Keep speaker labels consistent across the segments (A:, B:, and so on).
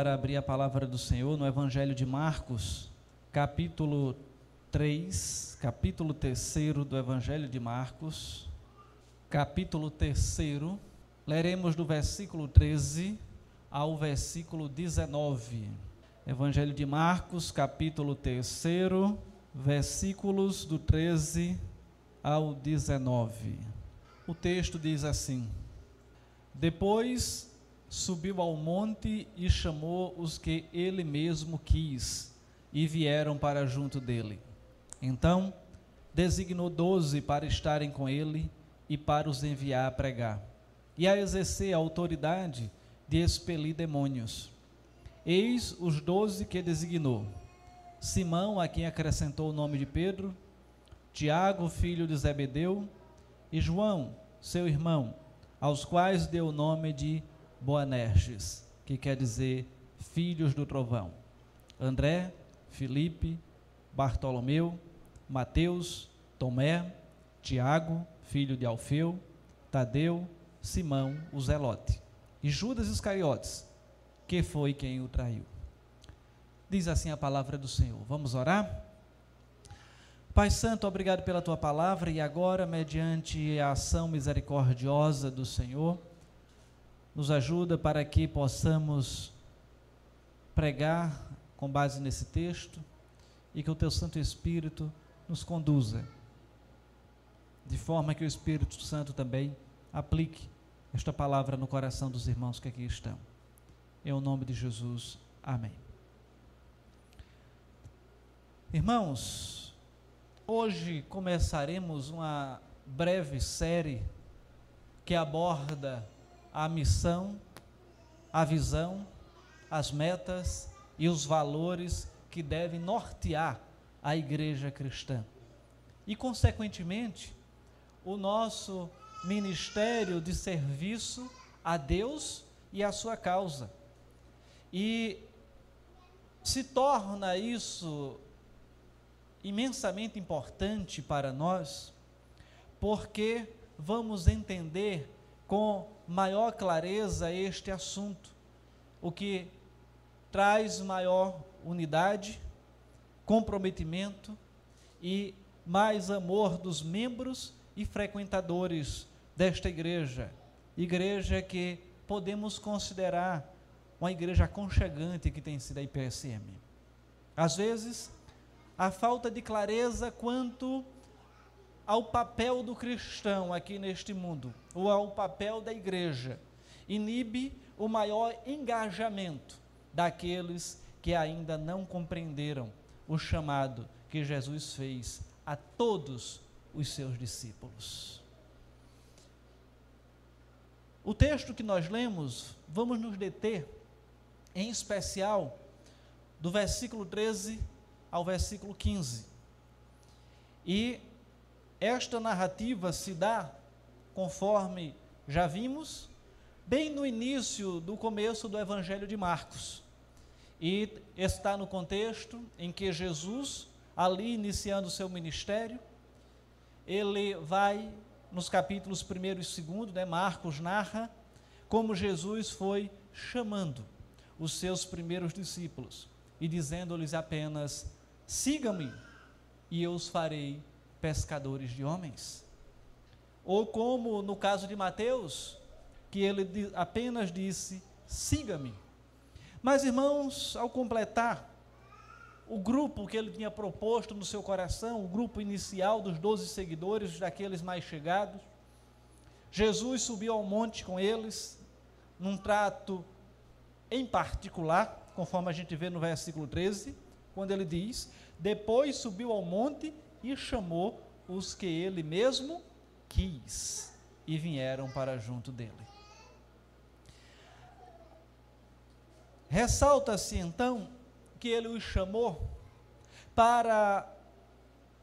A: para abrir a palavra do Senhor no Evangelho de Marcos, capítulo 3, capítulo 3 do Evangelho de Marcos, capítulo 3, leremos do versículo 13 ao versículo 19. Evangelho de Marcos, capítulo 3, versículos do 13 ao 19. O texto diz assim: Depois subiu ao monte e chamou os que ele mesmo quis, e vieram para junto dele. Então, designou doze para estarem com ele e para os enviar a pregar, e a exercer a autoridade de expelir demônios. Eis os doze que designou: Simão, a quem acrescentou o nome de Pedro, Tiago, filho de Zebedeu, e João, seu irmão, aos quais deu o nome de Boanerges, que quer dizer filhos do trovão. André, Felipe, Bartolomeu, Mateus, Tomé, Tiago, filho de Alfeu, Tadeu, Simão, o Zelote, e Judas Iscariotes, que foi quem o traiu. Diz assim a palavra do Senhor. Vamos orar? Pai Santo, obrigado pela tua palavra e agora, mediante a ação misericordiosa do Senhor, nos ajuda para que possamos pregar com base nesse texto e que o teu Santo Espírito nos conduza, de forma que o Espírito Santo também aplique esta palavra no coração dos irmãos que aqui estão. Em o nome de Jesus, amém. Irmãos, hoje começaremos uma breve série que aborda a missão, a visão, as metas e os valores que devem nortear a igreja cristã. E, consequentemente, o nosso ministério de serviço a Deus e à sua causa. E se torna isso imensamente importante para nós, porque vamos entender com maior clareza este assunto, o que traz maior unidade, comprometimento e mais amor dos membros e frequentadores desta igreja. Igreja que podemos considerar uma igreja aconchegante que tem sido a IPSM. Às vezes, a falta de clareza quanto ao papel do cristão aqui neste mundo, ou ao papel da igreja, inibe o maior engajamento daqueles que ainda não compreenderam o chamado que Jesus fez a todos os seus discípulos. O texto que nós lemos, vamos nos deter, em especial, do versículo 13 ao versículo 15. E esta narrativa se dá, conforme já vimos, bem no início do começo do Evangelho de Marcos. E está no contexto em que Jesus, ali iniciando o seu ministério, ele vai nos capítulos 1 e 2, né, Marcos narra como Jesus foi chamando os seus primeiros discípulos e dizendo-lhes apenas: siga-me e eu os farei pescadores de homens. Ou como no caso de Mateus, que ele apenas disse: siga-me. Mas, irmãos, ao completar o grupo que ele tinha proposto no seu coração, o grupo inicial dos doze seguidores, daqueles mais chegados, Jesus subiu ao monte com eles, num trato em particular, conforme a gente vê no versículo 13, quando ele diz: Depois subiu ao monte e chamou os que ele mesmo quis e vieram para junto dele. Ressalta-se então que ele os chamou para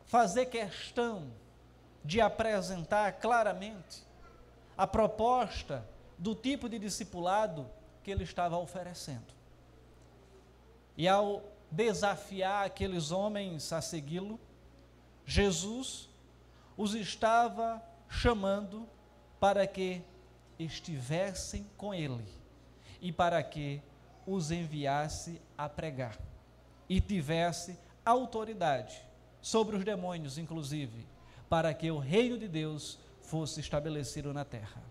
A: fazer questão de apresentar claramente a proposta do tipo de discipulado que ele estava oferecendo. E ao desafiar aqueles homens a segui-lo, Jesus os estava chamando para que estivessem com Ele e para que os enviasse a pregar e tivesse autoridade sobre os demônios, inclusive, para que o reino de Deus fosse estabelecido na terra.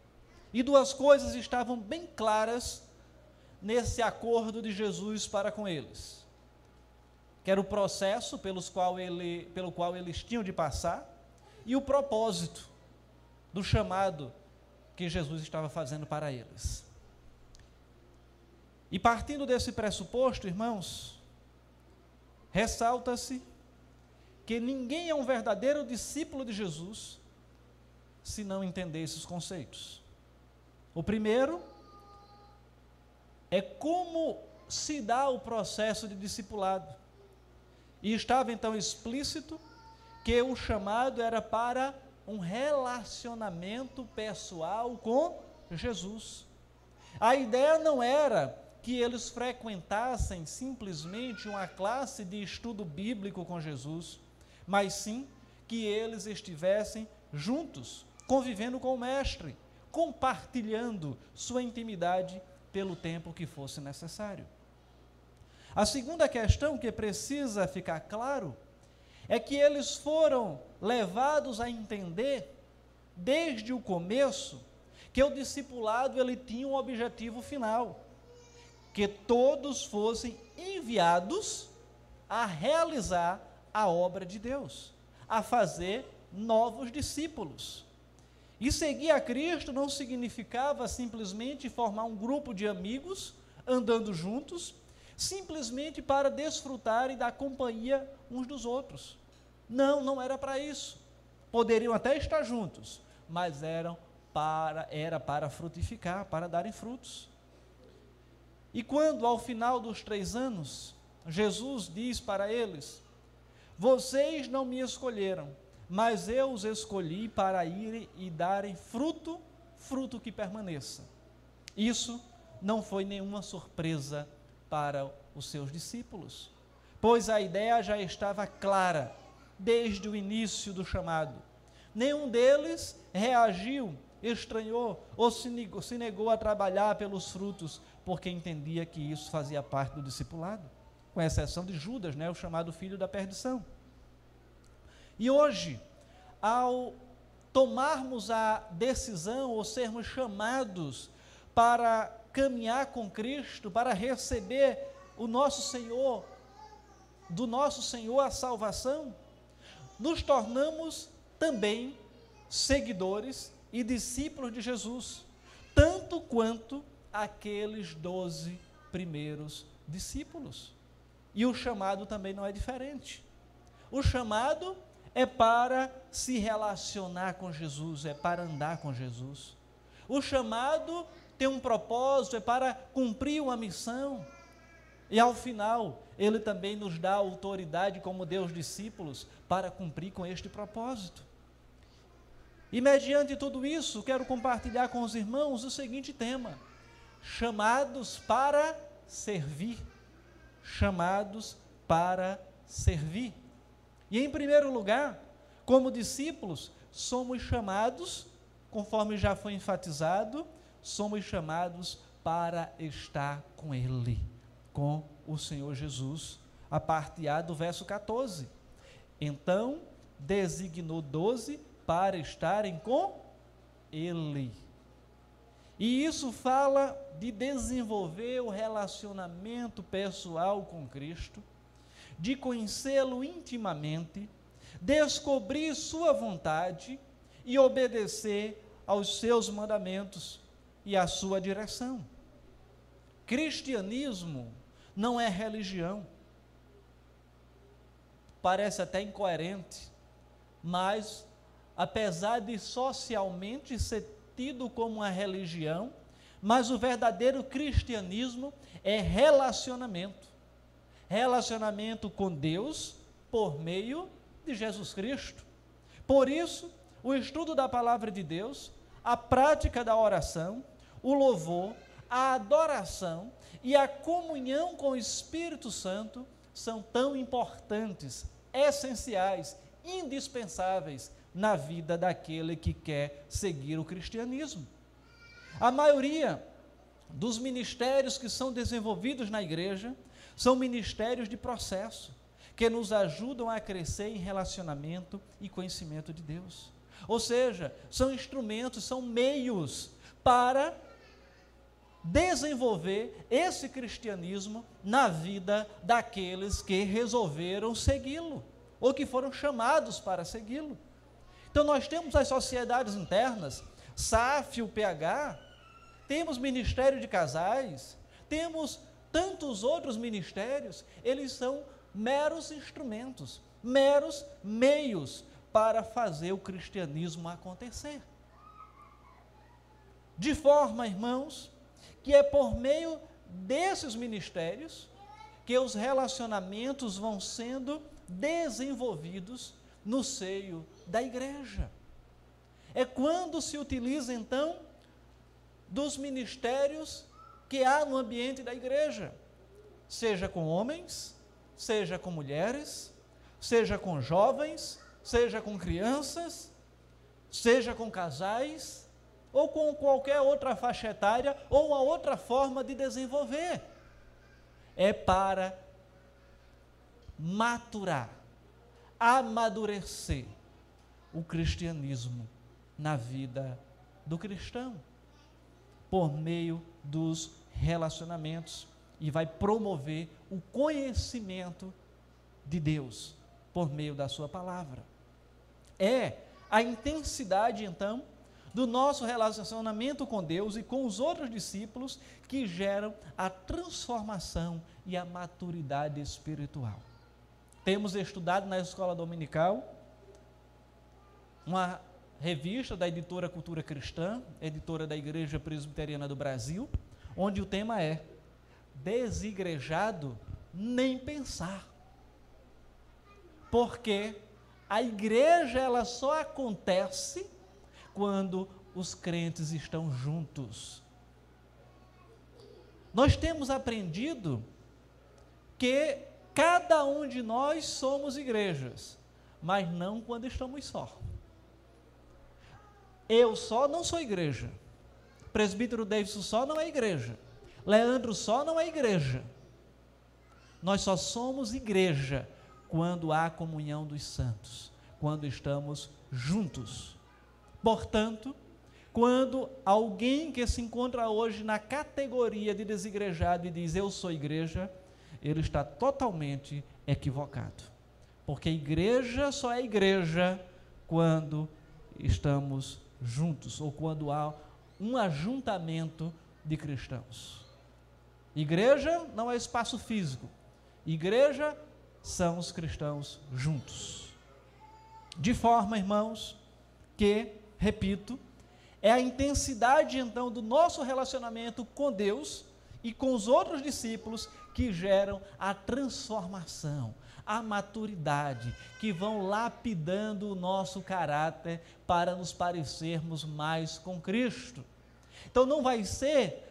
A: E duas coisas estavam bem claras nesse acordo de Jesus para com eles. Que era o processo pelos qual ele, pelo qual eles tinham de passar e o propósito do chamado que Jesus estava fazendo para eles. E partindo desse pressuposto, irmãos, ressalta-se que ninguém é um verdadeiro discípulo de Jesus se não entender esses conceitos. O primeiro é como se dá o processo de discipulado. E estava então explícito que o chamado era para um relacionamento pessoal com Jesus. A ideia não era que eles frequentassem simplesmente uma classe de estudo bíblico com Jesus, mas sim que eles estivessem juntos, convivendo com o Mestre, compartilhando sua intimidade pelo tempo que fosse necessário. A segunda questão que precisa ficar claro é que eles foram levados a entender desde o começo que o discipulado ele tinha um objetivo final, que todos fossem enviados a realizar a obra de Deus, a fazer novos discípulos. E seguir a Cristo não significava simplesmente formar um grupo de amigos andando juntos, simplesmente para desfrutarem da companhia uns dos outros. Não, não era para isso. Poderiam até estar juntos, mas eram para era para frutificar, para darem frutos. E quando ao final dos três anos Jesus diz para eles: Vocês não me escolheram, mas eu os escolhi para irem e darem fruto, fruto que permaneça. Isso não foi nenhuma surpresa para os seus discípulos, pois a ideia já estava clara desde o início do chamado. Nenhum deles reagiu, estranhou ou se negou, se negou a trabalhar pelos frutos, porque entendia que isso fazia parte do discipulado, com exceção de Judas, né, o chamado filho da perdição. E hoje, ao tomarmos a decisão ou sermos chamados para caminhar com Cristo, para receber o nosso Senhor, do nosso Senhor a salvação, nos tornamos também seguidores e discípulos de Jesus, tanto quanto aqueles doze primeiros discípulos. E o chamado também não é diferente. O chamado é para se relacionar com Jesus, é para andar com Jesus. O chamado tem um propósito, é para cumprir uma missão. E ao final, ele também nos dá autoridade como Deus discípulos para cumprir com este propósito. E mediante tudo isso, quero compartilhar com os irmãos o seguinte tema: chamados para servir. Chamados para servir. E em primeiro lugar, como discípulos, somos chamados, conforme já foi enfatizado, somos chamados para estar com Ele, com o Senhor Jesus, a parte A do verso 14. Então, designou doze para estarem com Ele. E isso fala de desenvolver o relacionamento pessoal com Cristo de conhecê-lo intimamente, descobrir Sua vontade e obedecer aos seus mandamentos e à sua direção. Cristianismo não é religião. Parece até incoerente, mas apesar de socialmente ser tido como uma religião, mas o verdadeiro cristianismo é relacionamento relacionamento com Deus por meio de Jesus Cristo. Por isso, o estudo da palavra de Deus, a prática da oração, o louvor, a adoração e a comunhão com o Espírito Santo são tão importantes, essenciais, indispensáveis na vida daquele que quer seguir o cristianismo. A maioria dos ministérios que são desenvolvidos na igreja são ministérios de processo, que nos ajudam a crescer em relacionamento e conhecimento de Deus. Ou seja, são instrumentos, são meios para desenvolver esse cristianismo na vida daqueles que resolveram segui-lo ou que foram chamados para segui-lo. Então nós temos as sociedades internas, SAF, o PH, temos ministério de casais, temos tantos outros ministérios, eles são meros instrumentos, meros meios para fazer o cristianismo acontecer. De forma, irmãos, que é por meio desses ministérios que os relacionamentos vão sendo desenvolvidos no seio da igreja. É quando se utiliza então dos ministérios que há no ambiente da igreja, seja com homens, seja com mulheres, seja com jovens, seja com crianças, seja com casais, ou com qualquer outra faixa etária, ou uma outra forma de desenvolver. É para maturar, amadurecer o cristianismo na vida do cristão, por meio dos relacionamentos, e vai promover o conhecimento de Deus por meio da Sua palavra. É a intensidade, então, do nosso relacionamento com Deus e com os outros discípulos que geram a transformação e a maturidade espiritual. Temos estudado na escola dominical uma revista da editora Cultura Cristã, editora da Igreja Presbiteriana do Brasil, onde o tema é Desigrejado nem pensar. Porque a igreja ela só acontece quando os crentes estão juntos. Nós temos aprendido que cada um de nós somos igrejas, mas não quando estamos só. Eu só não sou igreja. Presbítero Davidson só não é igreja. Leandro só não é igreja. Nós só somos igreja quando há comunhão dos santos, quando estamos juntos. Portanto, quando alguém que se encontra hoje na categoria de desigrejado e diz eu sou igreja, ele está totalmente equivocado. Porque igreja só é igreja quando estamos juntos ou quando há um ajuntamento de cristãos. Igreja não é espaço físico. Igreja são os cristãos juntos. De forma, irmãos, que, repito, é a intensidade então do nosso relacionamento com Deus e com os outros discípulos que geram a transformação, a maturidade, que vão lapidando o nosso caráter para nos parecermos mais com Cristo. Então não vai ser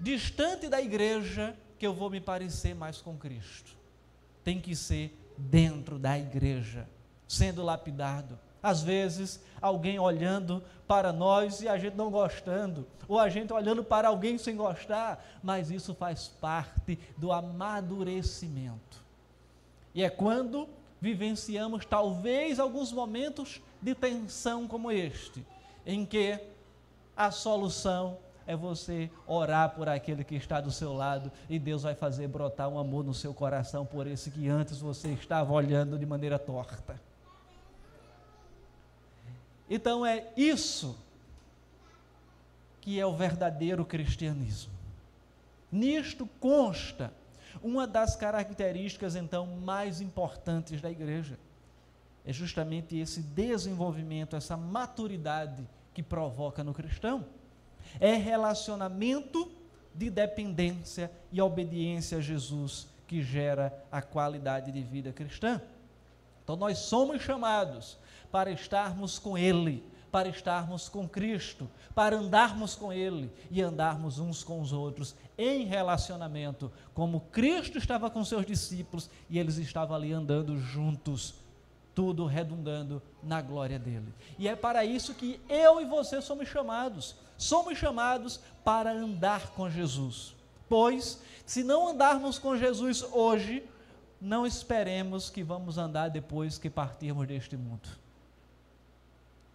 A: distante da igreja que eu vou me parecer mais com Cristo. Tem que ser dentro da igreja, sendo lapidado. Às vezes, alguém olhando para nós e a gente não gostando, ou a gente olhando para alguém sem gostar, mas isso faz parte do amadurecimento. E é quando vivenciamos talvez alguns momentos de tensão como este, em que a solução é você orar por aquele que está do seu lado e Deus vai fazer brotar um amor no seu coração por esse que antes você estava olhando de maneira torta. Então é isso que é o verdadeiro cristianismo. Nisto consta uma das características, então, mais importantes da igreja. É justamente esse desenvolvimento, essa maturidade que provoca no cristão. É relacionamento de dependência e obediência a Jesus que gera a qualidade de vida cristã. Então, nós somos chamados para estarmos com Ele, para estarmos com Cristo, para andarmos com Ele e andarmos uns com os outros em relacionamento, como Cristo estava com seus discípulos e eles estavam ali andando juntos, tudo redundando na glória dele. E é para isso que eu e você somos chamados. Somos chamados para andar com Jesus. Pois, se não andarmos com Jesus hoje, não esperemos que vamos andar depois que partirmos deste mundo.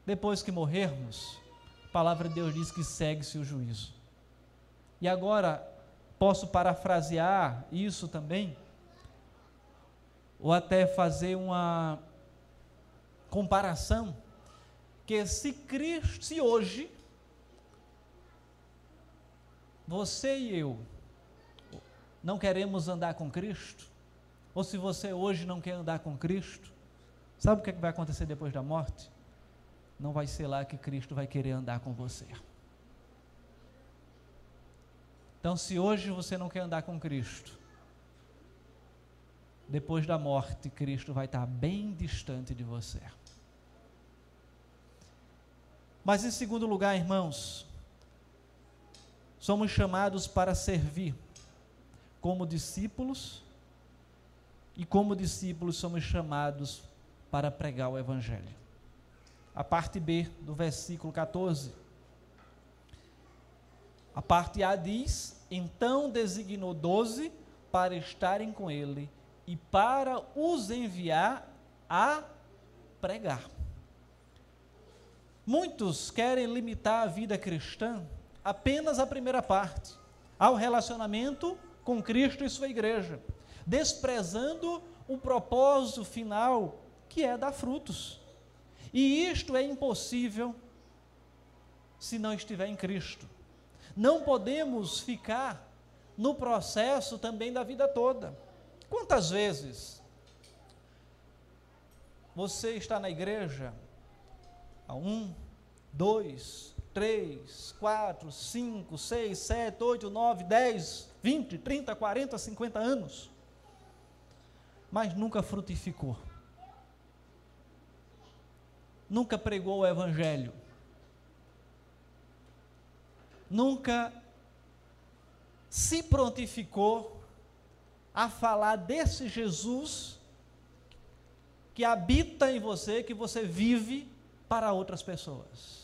A: Depois que morrermos, a palavra de Deus diz que segue-se o juízo. E agora, posso parafrasear isso também, ou até fazer uma comparação, que se Cristo, se hoje, você e eu não queremos andar com Cristo, ou se você hoje não quer andar com Cristo, sabe o que, é que vai acontecer depois da morte? Não vai ser lá que Cristo vai querer andar com você. Então, se hoje você não quer andar com Cristo, depois da morte, Cristo vai estar bem distante de você. Mas, em segundo lugar, irmãos, somos chamados para servir como discípulos, e como discípulos somos chamados para pregar o Evangelho. A parte B do versículo 14. A parte A diz: Então designou doze para estarem com ele e para os enviar a pregar. Muitos querem limitar a vida cristã apenas à primeira parte, ao relacionamento com Cristo e sua igreja, desprezando o propósito final, que é dar frutos. E isto é impossível se não estiver em Cristo. Não podemos ficar no processo também da vida toda. Quantas vezes você está na igreja há um, dois, três, quatro, cinco, seis, sete, oito, nove, dez, vinte, trinta, quarenta, cinquenta anos, mas nunca frutificou, nunca pregou o Evangelho, nunca se prontificou a falar desse Jesus que habita em você, que você vive para outras pessoas.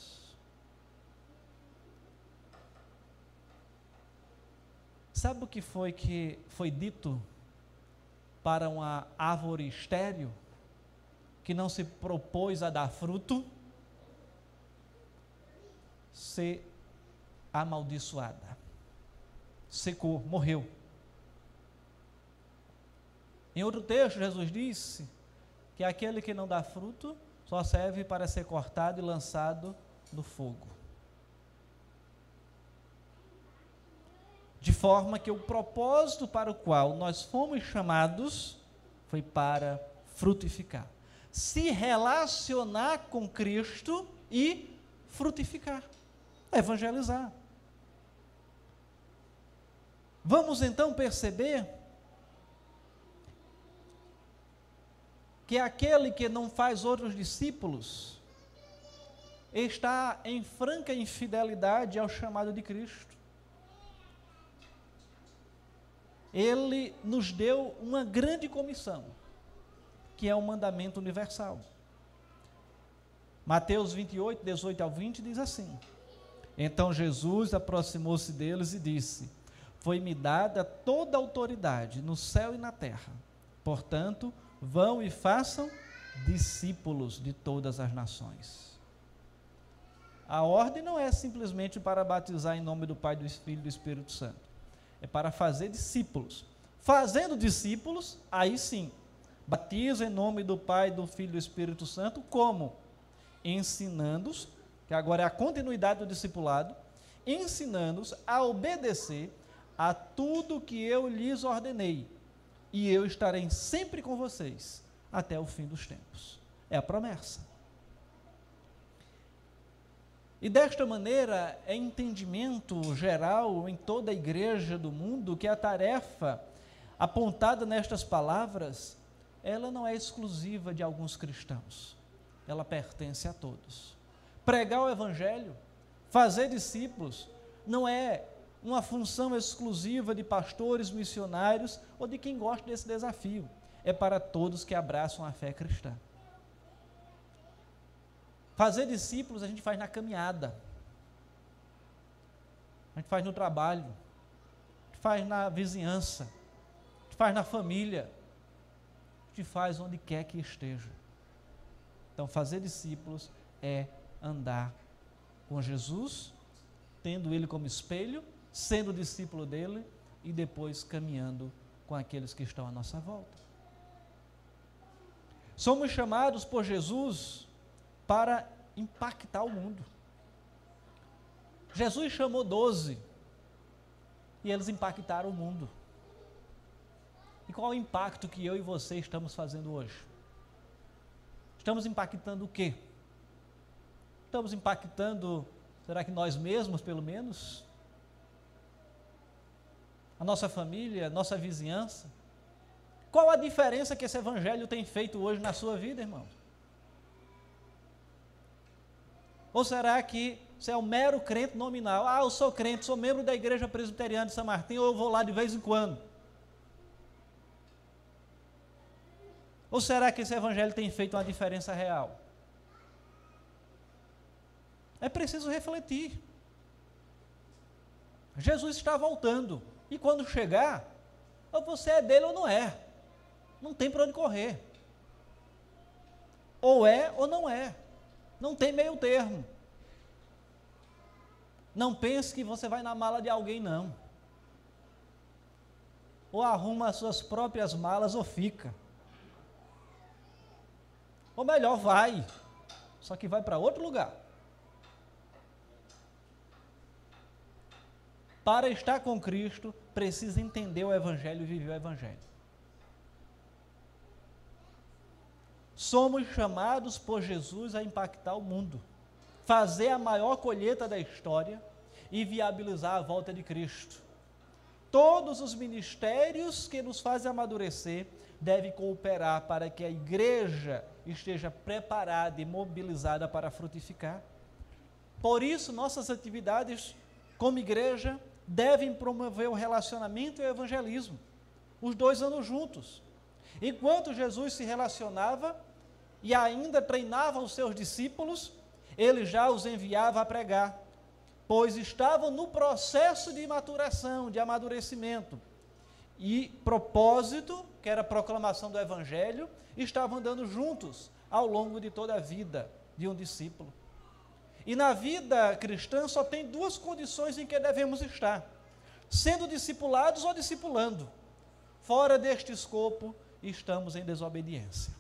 A: Sabe o que foi que foi dito para uma árvore estéril que não se propôs a dar fruto? Ser amaldiçoada. Secou, morreu. Em outro texto, Jesus disse que aquele que não dá fruto só serve para ser cortado e lançado no fogo. De forma que o propósito para o qual nós fomos chamados foi para frutificar. Se relacionar com Cristo e frutificar. Evangelizar. Vamos então perceber que aquele que não faz outros discípulos está em franca infidelidade ao chamado de Cristo. ele nos deu uma grande comissão, que é o mandamento universal. Mateus 28, 18 ao 20 diz assim: Então Jesus aproximou-se deles e disse: Foi-me dada toda a autoridade no céu e na terra. Portanto, vão e façam discípulos de todas as nações. A ordem não é simplesmente para batizar em nome do Pai, do Filho e do Espírito Santo é para fazer discípulos. Fazendo discípulos, aí sim, batiza em nome do Pai, do Filho e do Espírito Santo, como? Ensinando-os, que agora é a continuidade do discipulado, ensinando-os a obedecer a tudo que eu lhes ordenei, e eu estarei sempre com vocês até o fim dos tempos. É a promessa. E desta maneira é entendimento geral em toda a igreja do mundo que a tarefa apontada nestas palavras, ela não é exclusiva de alguns cristãos. Ela pertence a todos. Pregar o evangelho, fazer discípulos, não é uma função exclusiva de pastores, missionários ou de quem gosta desse desafio. É para todos que abraçam a fé cristã. Fazer discípulos a gente faz na caminhada. a gente faz no trabalho, a gente faz na vizinhança, a gente faz na família, gente faz onde quer que esteja. Então, fazer discípulos é andar com Jesus, tendo Ele como espelho, sendo discípulo dele e depois caminhando com aqueles que estão à nossa volta. Somos chamados por Jesus para impactar o mundo. Jesus chamou doze e eles impactaram o mundo. E qual é o impacto que eu e você estamos fazendo hoje? Estamos impactando o quê? Estamos impactando, será que nós mesmos, pelo menos? A nossa família, a nossa vizinhança? Qual a diferença que esse evangelho tem feito hoje na sua vida, irmão? Ou será que você é um mero crente nominal? Ah, eu sou crente, sou membro da igreja presbiteriana de São Martim, ou eu vou lá de vez em quando? Ou será que esse evangelho tem feito uma diferença real? É preciso refletir. Jesus está voltando. E quando chegar, ou você é dele ou não é. Não tem para onde correr. Ou é ou não é. Não tem meio termo. Não pense que você vai na mala de alguém, não. Ou arruma as suas próprias malas ou fica. Ou melhor, vai. Só que vai para outro lugar. Para estar com Cristo, precisa entender o Evangelho e viver o Evangelho. Somos chamados por Jesus a impactar o mundo, fazer a maior colheita da história e viabilizar a volta de Cristo. Todos os ministérios que nos fazem amadurecer devem cooperar para que a igreja esteja preparada e mobilizada para frutificar. Por isso, nossas atividades como igreja devem promover o relacionamento e o evangelismo, os dois anos juntos. Enquanto Jesus se relacionava e ainda treinava os seus discípulos, ele já os enviava a pregar, pois estavam no processo de maturação, de amadurecimento. E propósito, que era a proclamação do evangelho, estavam andando juntos ao longo de toda a vida de um discípulo. E na vida cristã só tem duas condições em que devemos estar: sendo discipulados ou discipulando. Fora deste escopo, estamos em desobediência.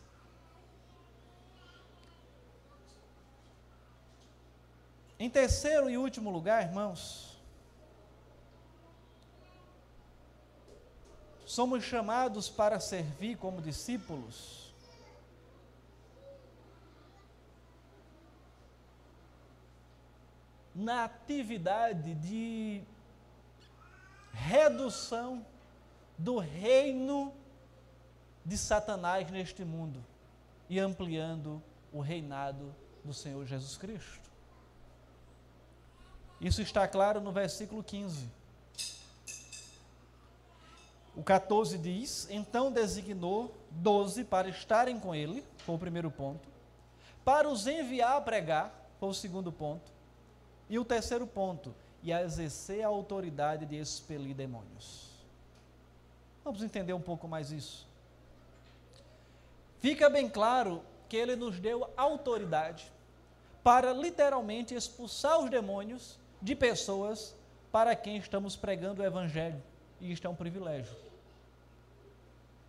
A: Em terceiro e último lugar, irmãos, somos chamados para servir como discípulos. Na atividade de redução do reino de Satanás neste mundo e ampliando o reinado do Senhor Jesus Cristo. Isso está claro no versículo 15. O 14 diz: Então designou doze para estarem com ele, foi o primeiro ponto, para os enviar a pregar, foi o segundo ponto, e o terceiro ponto, e a exercer a autoridade de expelir demônios. Vamos entender um pouco mais isso. Fica bem claro que ele nos deu autoridade para literalmente expulsar os demônios de pessoas para quem estamos pregando o Evangelho. E isto é um privilégio.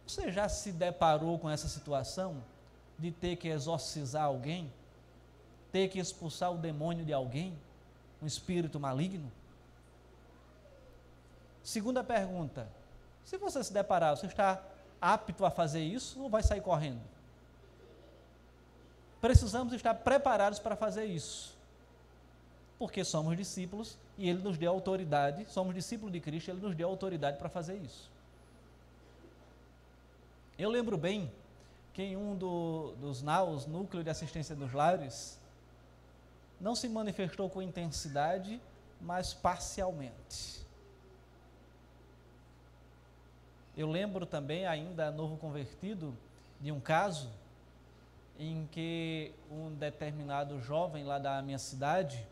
A: Você já se deparou com essa situação de ter que exorcizar alguém? Ter que expulsar o demônio de alguém? Um espírito maligno? Segunda pergunta: se você se deparar, você está apto a fazer isso ou vai sair correndo? Precisamos estar preparados para fazer isso porque somos discípulos e ele nos deu autoridade, somos discípulos de Cristo, ele nos deu autoridade para fazer isso. Eu lembro bem que em um do, dos NAUs, Núcleo de Assistência dos Lares, não se manifestou com intensidade, mas parcialmente. Eu lembro também, ainda novo convertido, de um caso em que um determinado jovem lá da minha cidade,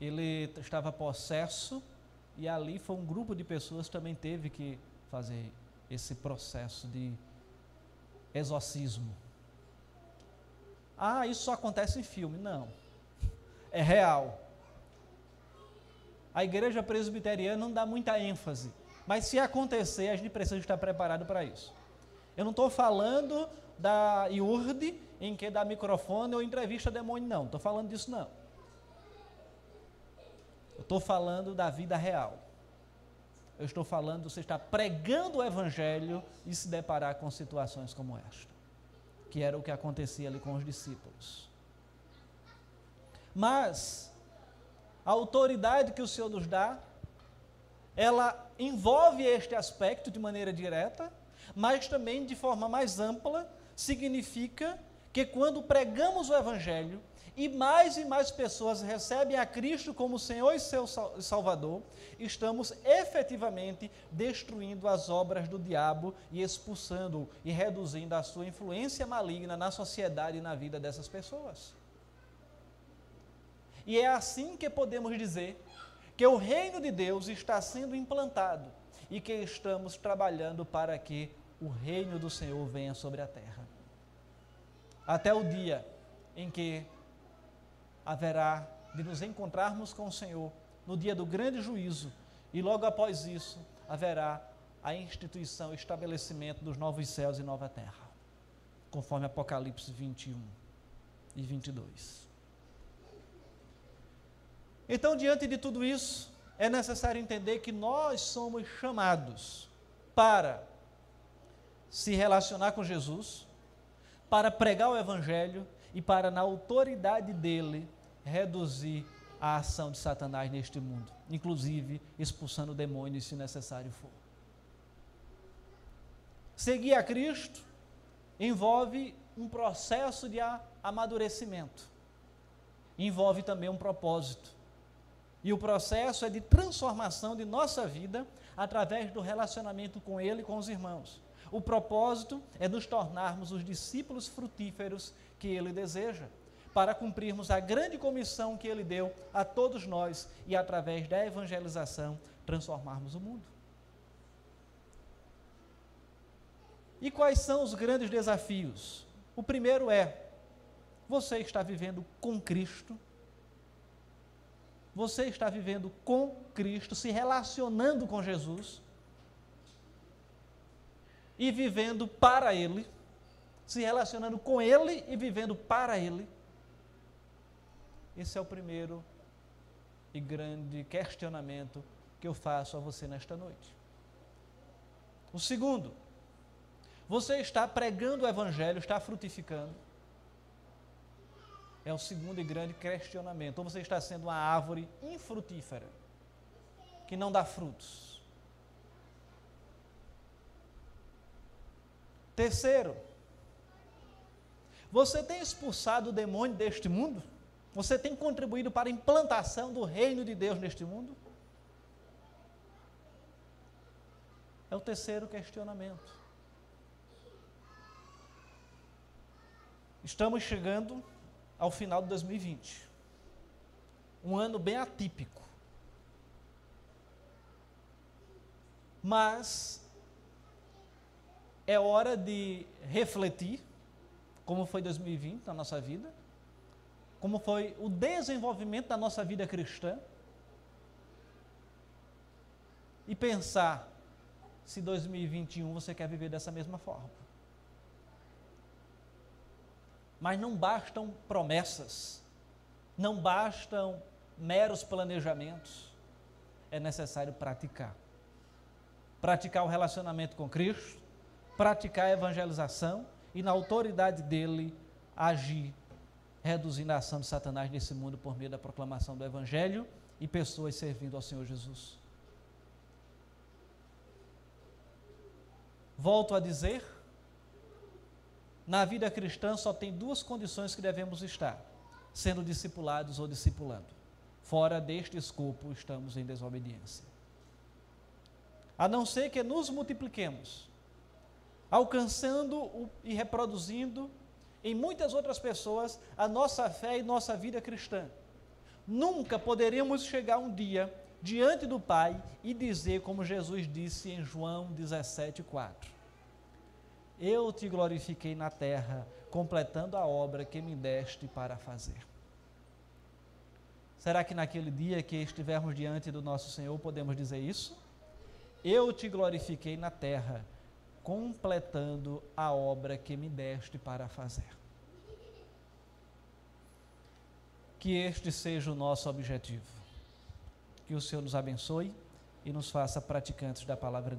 A: ele estava possesso e ali foi um grupo de pessoas que também teve que fazer esse processo de exorcismo. Ah, isso só acontece em filme. Não. É real. A igreja presbiteriana não dá muita ênfase. Mas se acontecer, a gente precisa estar preparado para isso. Eu não estou falando da IURD, em que dá microfone ou entrevista demônio, não. Estou falando disso, não. Eu estou falando da vida real. Eu estou falando você estar pregando o Evangelho e se deparar com situações como esta, que era o que acontecia ali com os discípulos. Mas, a autoridade que o Senhor nos dá, ela envolve este aspecto de maneira direta, mas também de forma mais ampla, significa que quando pregamos o Evangelho, e mais e mais pessoas recebem a Cristo como Senhor e seu Salvador, estamos efetivamente destruindo as obras do diabo e expulsando e reduzindo a sua influência maligna na sociedade e na vida dessas pessoas. E é assim que podemos dizer que o reino de Deus está sendo implantado e que estamos trabalhando para que o reino do Senhor venha sobre a terra. Até o dia em que haverá de nos encontrarmos com o Senhor no dia do grande juízo, e logo após isso haverá a instituição, o estabelecimento dos novos céus e nova terra, conforme Apocalipse 21 e 22. Então, diante de tudo isso, é necessário entender que nós somos chamados para se relacionar com Jesus, para pregar o Evangelho e para, na autoridade dele, reduzir a ação de Satanás neste mundo, inclusive expulsando demônios se necessário for. Seguir a Cristo envolve um processo de amadurecimento, envolve também um propósito. E o processo é de transformação de nossa vida através do relacionamento com Ele e com os irmãos. O propósito é nos tornarmos os discípulos frutíferos que Ele deseja para cumprirmos a grande comissão que Ele deu a todos nós e, através da evangelização, transformarmos o mundo. E quais são os grandes desafios? O primeiro é: você está vivendo com Cristo? Você está vivendo com Cristo, se relacionando com Jesus e vivendo para Ele, se relacionando com Ele e vivendo para Ele? Esse é o primeiro e grande questionamento que eu faço a você nesta noite. O segundo, você está pregando o Evangelho, está frutificando? É o segundo e grande questionamento. Ou você está sendo uma árvore infrutífera, que não dá frutos? Terceiro, você tem expulsado o demônio deste mundo? Você tem contribuído para a implantação do reino de Deus neste mundo? É o terceiro questionamento. Estamos chegando ao final de 2020. Um ano bem atípico. Mas é hora de refletir como foi 2020 na nossa vida como foi o desenvolvimento da nossa vida cristã e pensar se 2021 você quer viver dessa mesma forma. Mas não bastam promessas, não bastam meros planejamentos, é necessário praticar. Praticar o relacionamento com Cristo, praticar a evangelização e, na autoridade dele, agir reduzindo a ação de Satanás nesse mundo por meio da proclamação do Evangelho e pessoas servindo ao Senhor Jesus. Volto a dizer, na vida cristã só tem duas condições que devemos estar: sendo discipulados ou discipulando. Fora deste escopo, estamos em desobediência. A não ser que nos multipliquemos, alcançando e reproduzindo em muitas outras pessoas a nossa fé e nossa vida cristã. nunca poderíamos chegar um dia diante do Pai e dizer, como Jesus disse em João 17,4: Eu te glorifiquei na terra, completando a obra que me deste para fazer. Será que naquele dia que estivermos diante do nosso Senhor podemos dizer isso? Eu te glorifiquei na terra, completando a obra que me deste para fazer. Que este seja o nosso objetivo. Que o Senhor nos abençoe e nos faça praticantes da palavra dele.